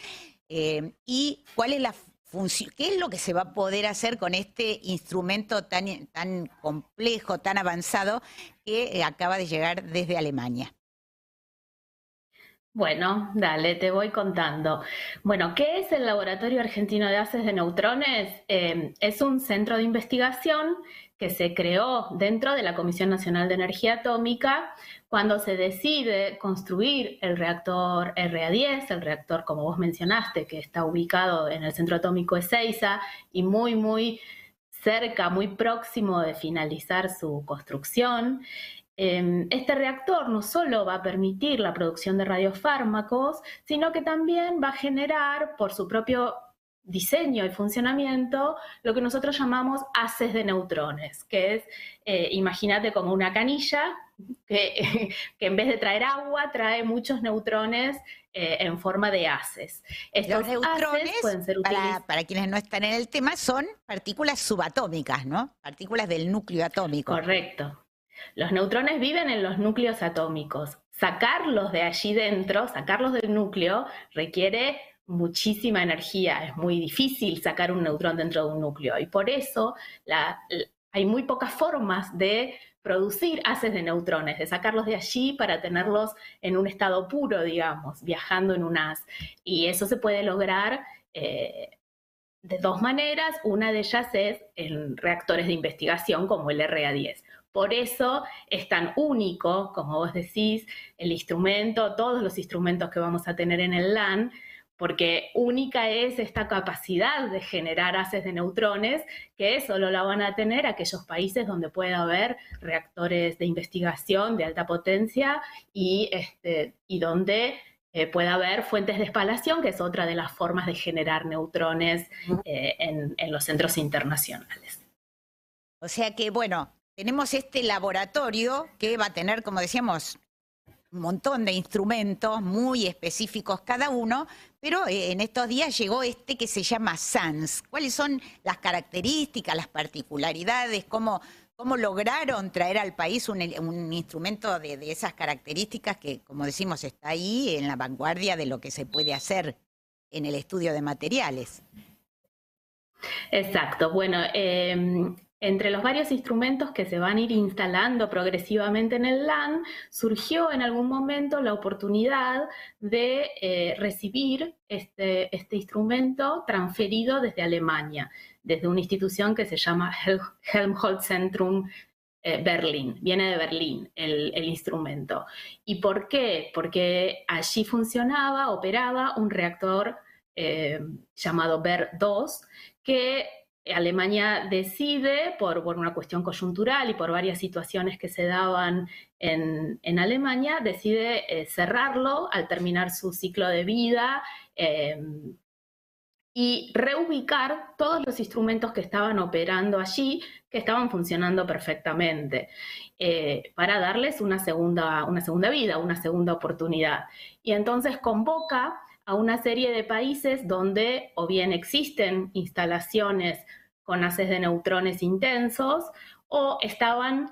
Eh, ¿Y cuál es la función? ¿Qué es lo que se va a poder hacer con este instrumento tan, tan complejo, tan avanzado que eh, acaba de llegar desde Alemania? Bueno, dale, te voy contando. Bueno, ¿qué es el Laboratorio Argentino de Haces de Neutrones? Eh, es un centro de investigación que se creó dentro de la Comisión Nacional de Energía Atómica cuando se decide construir el reactor RA10, el reactor, como vos mencionaste, que está ubicado en el centro atómico Ezeiza y muy, muy cerca, muy próximo de finalizar su construcción. Em, este reactor no solo va a permitir la producción de radiofármacos, sino que también va a generar por su propio diseño y funcionamiento lo que nosotros llamamos haces de neutrones, que es, eh, imagínate como una canilla que, [LAUGHS] que, en vez de traer agua trae muchos neutrones eh, en forma de haces. Estos neutrones, pueden ser para, para, quienes no están en el tema, son partículas subatómicas, ¿no? Partículas del núcleo atómico. Correcto. Los neutrones viven en los núcleos atómicos. Sacarlos de allí dentro, sacarlos del núcleo, requiere muchísima energía, es muy difícil sacar un neutrón dentro de un núcleo y por eso hay muy pocas formas de producir haces de neutrones, de sacarlos de allí para tenerlos en un estado puro, digamos, viajando en un haz. Y eso se puede lograr eh, de dos maneras. Una de ellas es en reactores de investigación como el RA10. Por eso es tan único, como vos decís, el instrumento, todos los instrumentos que vamos a tener en el LAN, porque única es esta capacidad de generar haces de neutrones que solo la van a tener aquellos países donde pueda haber reactores de investigación de alta potencia y, este, y donde eh, pueda haber fuentes de espalación, que es otra de las formas de generar neutrones eh, en, en los centros internacionales. O sea que, bueno, tenemos este laboratorio que va a tener, como decíamos, un montón de instrumentos muy específicos cada uno, pero eh, en estos días llegó este que se llama SANS. ¿Cuáles son las características, las particularidades? ¿Cómo, cómo lograron traer al país un, instrumento de, esas características que, como decimos, está ahí en la vanguardia de lo que se puede hacer en el estudio de materiales? Exacto. Bueno, eh, entre los varios instrumentos que se van a ir instalando progresivamente en el LAN, surgió en algún momento la oportunidad de eh, recibir este, este, instrumento transferido desde Alemania, desde una institución que se llama Helmholtz-Zentrum eh, Berlín, viene de Berlín el, instrumento. ¿Y por qué? Porque allí funcionaba, operaba un reactor eh, llamado BER-2 que Alemania decide, por, una cuestión coyuntural y por varias situaciones que se daban en, Alemania, decide eh, cerrarlo al terminar su ciclo de vida. Eh, y reubicar todos los instrumentos que estaban operando allí, que estaban funcionando perfectamente, eh, para darles una segunda, una segunda vida, una segunda oportunidad. Y entonces convoca a una serie de países donde o bien existen instalaciones con haces de neutrones intensos o estaban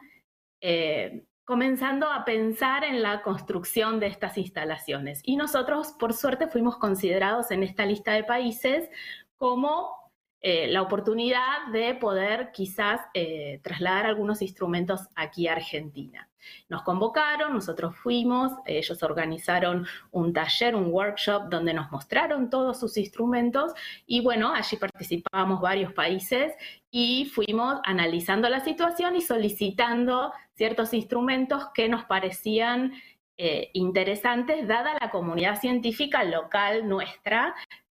eh, comenzando a pensar en la construcción de estas instalaciones. Y nosotros, por suerte, fuimos considerados en esta lista de países como eh, la oportunidad de poder quizás eh, trasladar algunos instrumentos aquí a Argentina. Nos convocaron, nosotros fuimos, ellos organizaron un taller, un workshop donde nos mostraron todos sus instrumentos y bueno, allí participamos varios países y fuimos analizando la situación y solicitando ciertos instrumentos que nos parecían eh, interesantes dada la comunidad científica local nuestra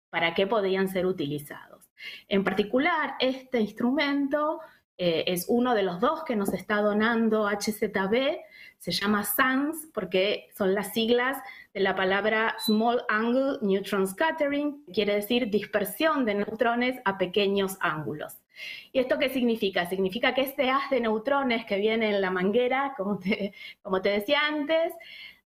para qué podían ser utilizados. En particular, este instrumento eh, es uno de los dos que nos está donando HZB, se llama SANS porque son las siglas de la palabra Small Angle Neutron Scattering, quiere decir dispersión de neutrones a pequeños ángulos. ¿Y esto qué significa? Significa que este haz de neutrones que viene en la manguera, como como te decía antes,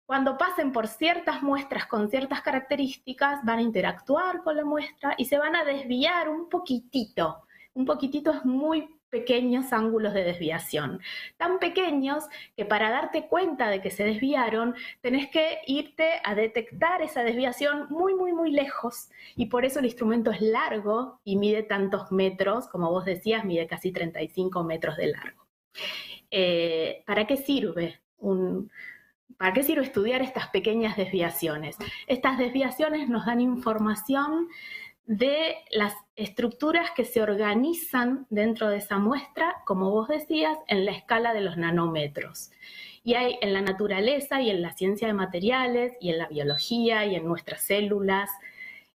cuando pasen por ciertas muestras con ciertas características, van a interactuar con la muestra y se van a desviar un poquitito. Un poquitito es muy pequeños ángulos de desviación, tan pequeños que para darte cuenta de que se desviaron, tenés que irte a detectar esa desviación muy, muy, muy lejos. Y por eso el instrumento es largo y mide tantos metros, como vos decías, mide casi 35 metros de largo. Eh, ¿Para qué sirve un, ¿Para qué sirve estudiar estas pequeñas desviaciones? Estas desviaciones nos dan información de las estructuras que se organizan dentro de esa muestra, como vos decías, en la escala de los nanómetros. Y hay en la naturaleza y en la ciencia de materiales y en la biología y en nuestras células,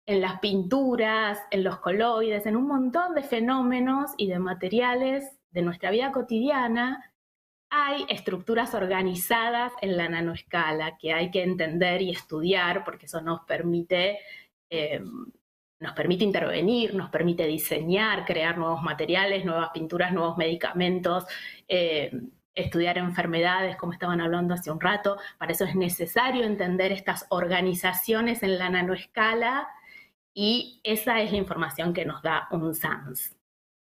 en las pinturas, en los coloides, en un montón de fenómenos y de materiales de nuestra vida cotidiana hay estructuras organizadas en la nanoescala que hay que entender y estudiar porque eso nos permite, eh, nos permite intervenir, nos permite diseñar, crear nuevos materiales, nuevas pinturas, nuevos medicamentos. Eh, estudiar enfermedades, como estaban hablando hace un rato. Para eso es necesario entender estas organizaciones en la nanoescala y esa es la información que nos da un SANS.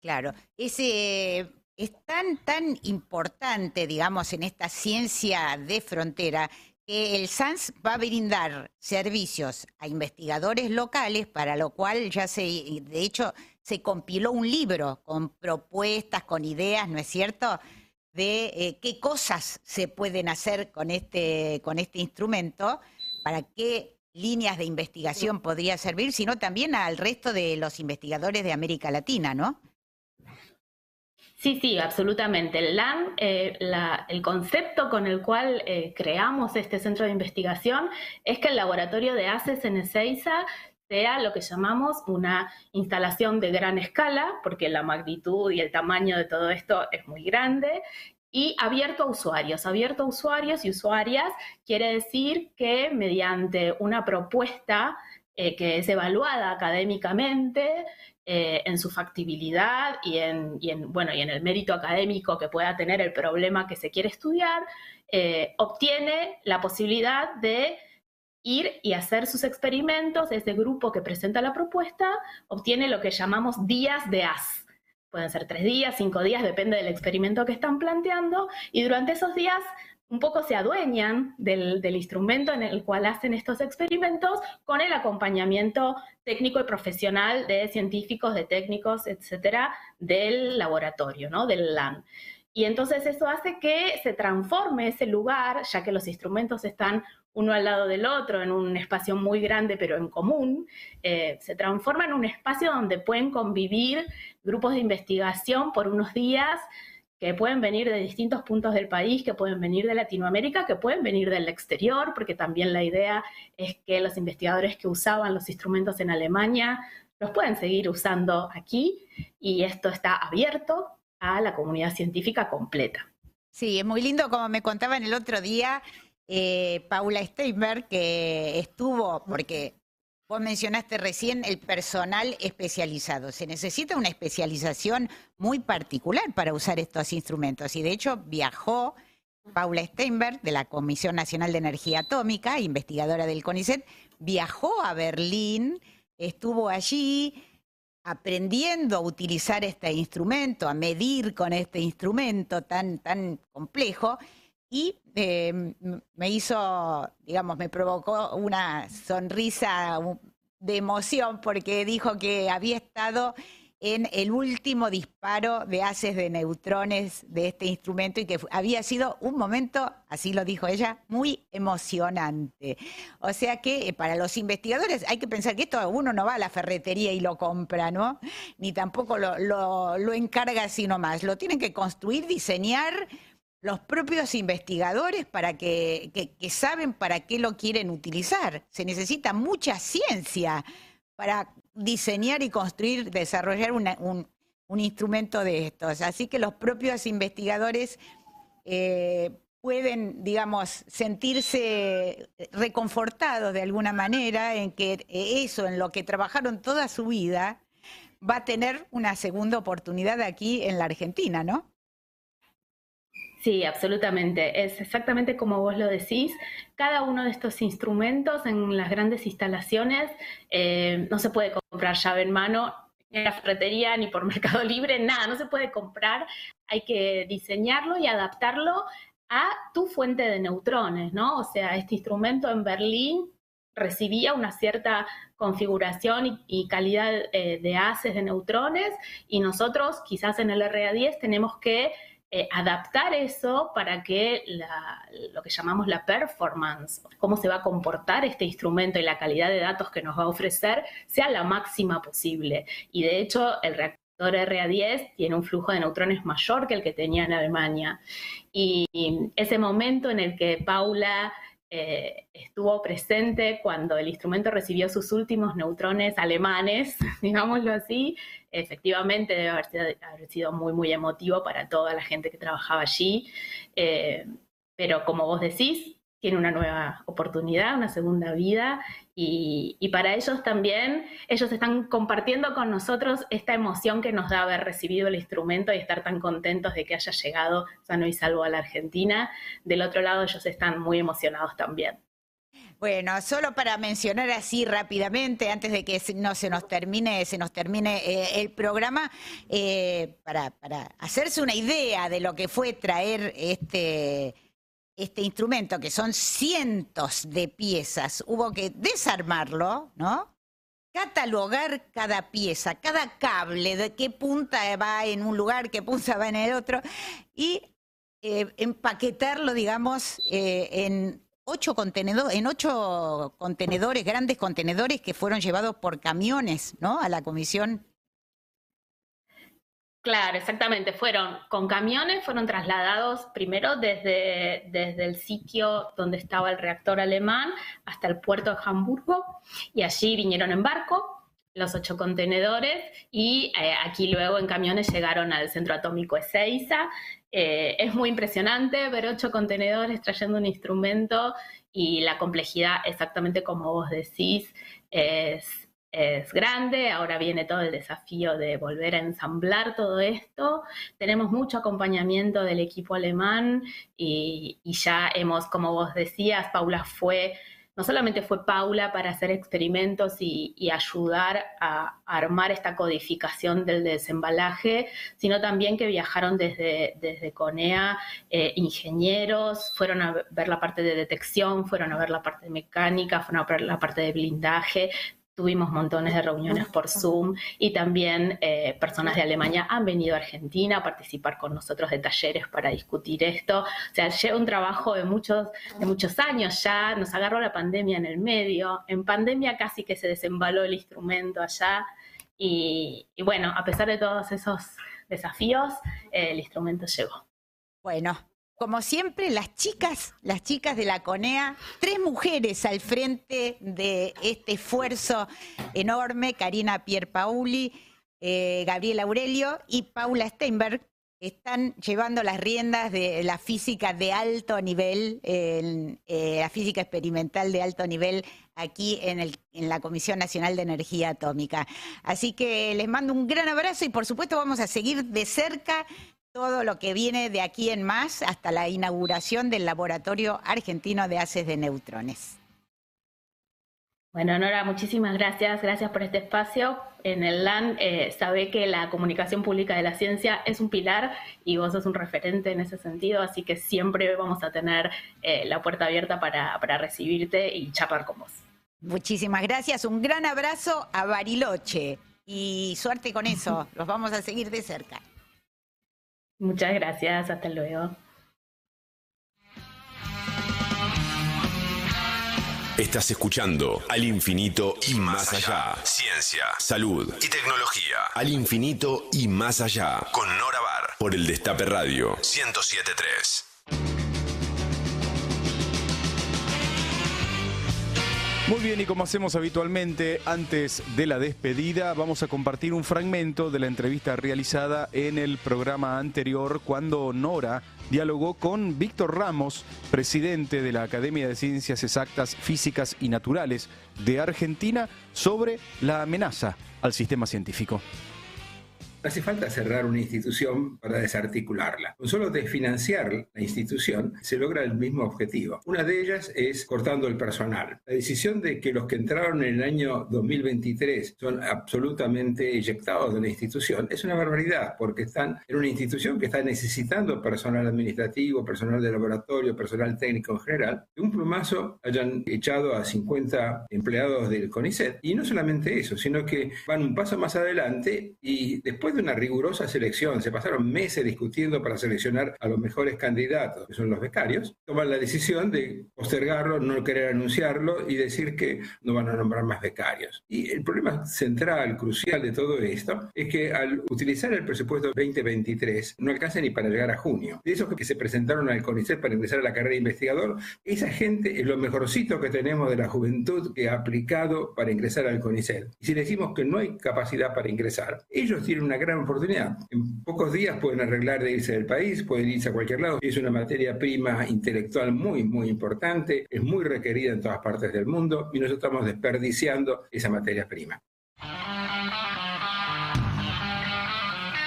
Claro, ese es tan, tan importante, digamos, en esta ciencia de frontera, que el SANS va a brindar servicios a investigadores locales, para lo cual ya se, de hecho, se compiló un libro con propuestas, con ideas, ¿no es cierto?, de eh, qué cosas se pueden hacer con este, con este instrumento, para qué líneas de investigación podría servir, sino también al resto de los investigadores de América Latina, ¿no? Sí, sí, absolutamente. El LAN, eh, el concepto con el cual eh, creamos este centro de investigación es que el laboratorio de ACES en Ezeiza sea lo que llamamos una instalación de gran escala, porque la magnitud y el tamaño de todo esto es muy grande, y abierto a usuarios. Abierto a usuarios y usuarias quiere decir que mediante una propuesta eh, que es evaluada académicamente, eh, en su factibilidad y en, bueno, y en el mérito académico que pueda tener el problema que se quiere estudiar, eh, obtiene la posibilidad de ir y hacer sus experimentos. Ese grupo que presenta la propuesta obtiene lo que llamamos días de AS. Pueden ser tres días, cinco días, depende del experimento que están planteando. Y durante esos días un poco se adueñan del, instrumento en el cual hacen estos experimentos con el acompañamiento técnico y profesional de científicos, de técnicos, etcétera, del laboratorio, ¿no? Del LAN. Y entonces eso hace que se transforme ese lugar, ya que los instrumentos están uno al lado del otro en un espacio muy grande pero en común, eh, se transforma en un espacio donde pueden convivir grupos de investigación por unos días que pueden venir de distintos puntos del país, que pueden venir de Latinoamérica, que pueden venir del exterior, porque también la idea es que los investigadores que usaban los instrumentos en Alemania los pueden seguir usando aquí y esto está abierto a la comunidad científica completa. Sí, es muy lindo, como me contaban el otro día, eh, Paula Steinberg, que estuvo, porque Vos mencionaste recién el personal especializado. Se necesita una especialización muy particular para usar estos instrumentos y de hecho viajó Paula Steinberg de la Comisión Nacional de Energía Atómica, investigadora del CONICET, viajó a Berlín, estuvo allí aprendiendo a utilizar este instrumento, a medir con este instrumento tan, tan complejo y eh, me hizo, digamos, me provocó una sonrisa de emoción porque dijo que había estado en el último disparo de haces de neutrones de este instrumento y que había sido un momento, así lo dijo ella, muy emocionante. O sea que eh, para los investigadores hay que pensar que esto uno no va a la ferretería y lo compra, ¿no? Ni tampoco lo, lo encarga así nomás. Lo tienen que construir, diseñar los propios investigadores para que, saben para qué lo quieren utilizar. Se necesita mucha ciencia para diseñar y construir, desarrollar un, instrumento de estos. Así que los propios investigadores eh, pueden, digamos, sentirse reconfortados de alguna manera en que eso, en lo que trabajaron toda su vida, va a tener una segunda oportunidad aquí en la Argentina, ¿no? Sí, absolutamente. Es exactamente como vos lo decís. Cada uno de estos instrumentos en las grandes instalaciones eh, no se puede comprar llave en mano ni en la ferretería ni por [LAUGHS] Mercado Libre, nada, no se puede comprar. Hay que diseñarlo y adaptarlo a tu fuente de neutrones, ¿no? O sea, este instrumento en Berlín recibía una cierta configuración y, calidad eh, de haces de neutrones y nosotros quizás en el RA10 tenemos que eh, adaptar eso para que lo que llamamos la performance, cómo se va a comportar este instrumento y la calidad de datos que nos va a ofrecer, sea la máxima posible. Y de hecho, el reactor RA10 tiene un flujo de neutrones mayor que el que tenía en Alemania. Y ese momento en el que Paula eh, estuvo presente cuando el instrumento recibió sus últimos neutrones alemanes, [LAUGHS] digámoslo así, efectivamente debe haber sido, muy, muy emotivo para toda la gente que trabajaba allí. Eh, pero como vos decís, tiene una nueva oportunidad, una segunda vida y, para ellos también, ellos están compartiendo con nosotros esta emoción que nos da haber recibido el instrumento y estar tan contentos de que haya llegado sano y salvo a la Argentina. Del otro lado, ellos están muy emocionados también. Bueno, solo para mencionar así rápidamente, antes de que no se nos termine, se nos termine eh, el programa, eh, para, hacerse una idea de lo que fue traer este, este instrumento, que son cientos de piezas, hubo que desarmarlo, ¿no? catalogar cada pieza, cada cable, de qué punta va en un lugar, qué punta va en el otro, y eh, empaquetarlo, digamos, en ocho contenedores, en ocho contenedores, grandes contenedores que fueron llevados por camiones, ¿no? A la comisión. Claro, exactamente. Fueron con camiones, fueron trasladados primero desde, desde el sitio donde estaba el reactor alemán hasta el puerto de Hamburgo y allí vinieron en barco los ocho contenedores y eh, aquí luego en camiones llegaron al centro atómico Ezeiza. Eh, es muy impresionante ver ocho contenedores trayendo un instrumento y la complejidad, exactamente como vos decís, es, es grande. Ahora viene todo el desafío de volver a ensamblar todo esto. Tenemos mucho acompañamiento del equipo alemán y, ya hemos, como vos decías, Paula fue no solamente fue Paula para hacer experimentos y, ayudar a, armar esta codificación del desembalaje, sino también que viajaron desde, desde CONEA eh, ingenieros, fueron a ver la parte de detección, fueron a ver la parte de mecánica, fueron a ver la parte de blindaje, Tuvimos montones de reuniones por Zoom y también eh, personas de Alemania han venido a Argentina a participar con nosotros de talleres para discutir esto. O sea, lleva un trabajo de muchos, de muchos años ya, nos agarró la pandemia en el medio, en pandemia casi que se desembaló el instrumento allá y, bueno, a pesar de todos esos desafíos, el instrumento llegó. Bueno, como siempre, las chicas, las chicas de la CONEA, tres mujeres al frente de este esfuerzo enorme, Karina Pierpauli, eh, Gabriela Aurelio y Paula Steinberg, están llevando las riendas de la física de alto nivel, eh, la física experimental de alto nivel aquí en la Comisión Nacional de Energía Atómica. Así que les mando un gran abrazo y por supuesto vamos a seguir de cerca todo lo que viene de aquí en más hasta la inauguración del Laboratorio Argentino de Haces de Neutrones. Bueno, Nora, muchísimas gracias. Gracias por este espacio. En el LAN eh, sabe que la comunicación pública de la ciencia es un pilar y vos sos un referente en ese sentido, así que siempre vamos a tener eh, la puerta abierta para, para recibirte y charlar con vos. Muchísimas gracias. Un gran abrazo a Bariloche y suerte con eso. Los vamos a seguir de cerca. Muchas gracias. Hasta luego. Estás escuchando Al Infinito y Más Allá. Ciencia, salud y tecnología. Al Infinito y Más Allá. Con Nora Bar. Por el Destape Radio 1073. Muy bien, y como hacemos habitualmente antes de la despedida, vamos a compartir un fragmento de la entrevista realizada en el programa anterior cuando Nora dialogó con Víctor Ramos, presidente de la Academia de Ciencias Exactas, Físicas y Naturales de Argentina, sobre la amenaza al sistema científico hace falta cerrar una institución para desarticularla. Con solo desfinanciar la institución se logra el mismo objetivo. Una de ellas es cortando el personal. La decisión de que los que entraron en el año 2023 son absolutamente eyectados de la institución es una barbaridad porque están en una institución que está necesitando personal administrativo, personal de laboratorio, personal técnico en general. De un plumazo hayan echado a 50 empleados del CONICET. Y no solamente eso, sino que van un paso más adelante y después de una rigurosa selección, se pasaron meses discutiendo para seleccionar a los mejores candidatos, que son los becarios, toman la decisión de postergarlo, no querer anunciarlo y decir que no van a nombrar más becarios. Y el problema central, crucial de todo esto, es que al utilizar el presupuesto 2023 no alcanza ni para llegar a junio. De esos que se presentaron al CONICET para ingresar a la carrera de investigador, esa gente es lo mejorcito que tenemos de la juventud que ha aplicado para ingresar al CONICET. Y si decimos que no hay capacidad para ingresar, ellos tienen una gran oportunidad. En pocos días pueden arreglar de irse del país, pueden irse a cualquier lado. Es una materia prima intelectual muy, muy importante, es muy requerida en todas partes del mundo y nosotros estamos desperdiciando esa materia prima.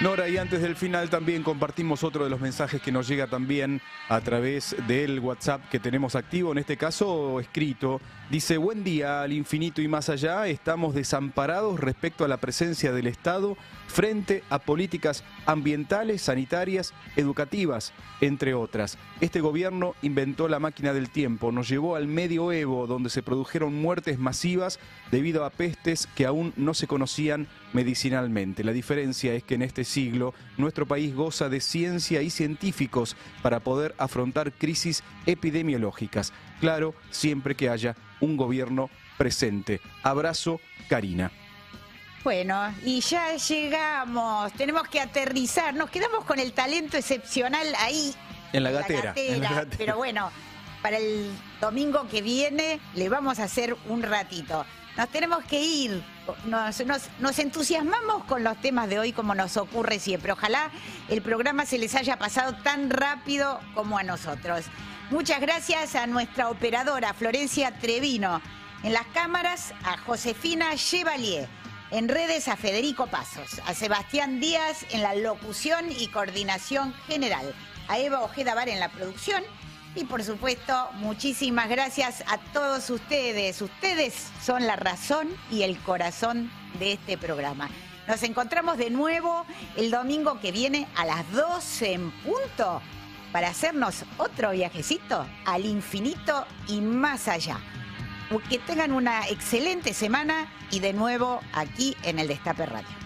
Nora, y antes del final también compartimos otro de los mensajes que nos llega también a través del WhatsApp que tenemos activo, en este caso escrito. Dice, buen día al infinito y más allá, estamos desamparados respecto a la presencia del Estado frente a políticas ambientales, sanitarias, educativas, entre otras. Este gobierno inventó la máquina del tiempo, nos llevó al medioevo, donde se produjeron muertes masivas debido a pestes que aún no se conocían medicinalmente. La diferencia es que en este siglo nuestro país goza de ciencia y científicos para poder afrontar crisis epidemiológicas. Claro, siempre que haya un gobierno presente. Abrazo, Karina. Bueno, y ya llegamos, tenemos que aterrizar, nos quedamos con el talento excepcional ahí. En la gatera. Pero bueno, para el domingo que viene le vamos a hacer un ratito. Nos tenemos que ir, nos, entusiasmamos con los temas de hoy como nos ocurre siempre. Ojalá el programa se les haya pasado tan rápido como a nosotros. Muchas gracias a nuestra operadora Florencia Trevino. En las cámaras a Josefina Chevalier. En redes a Federico Pasos, a Sebastián Díaz en la locución y coordinación general, a Eva Ojeda Bar en la producción y por supuesto muchísimas gracias a todos ustedes. Ustedes son la razón y el corazón de este programa. Nos encontramos de nuevo el domingo que viene a las 12 en punto para hacernos otro viajecito al infinito y más allá. Que tengan una excelente semana y de nuevo aquí en el Destape Radio.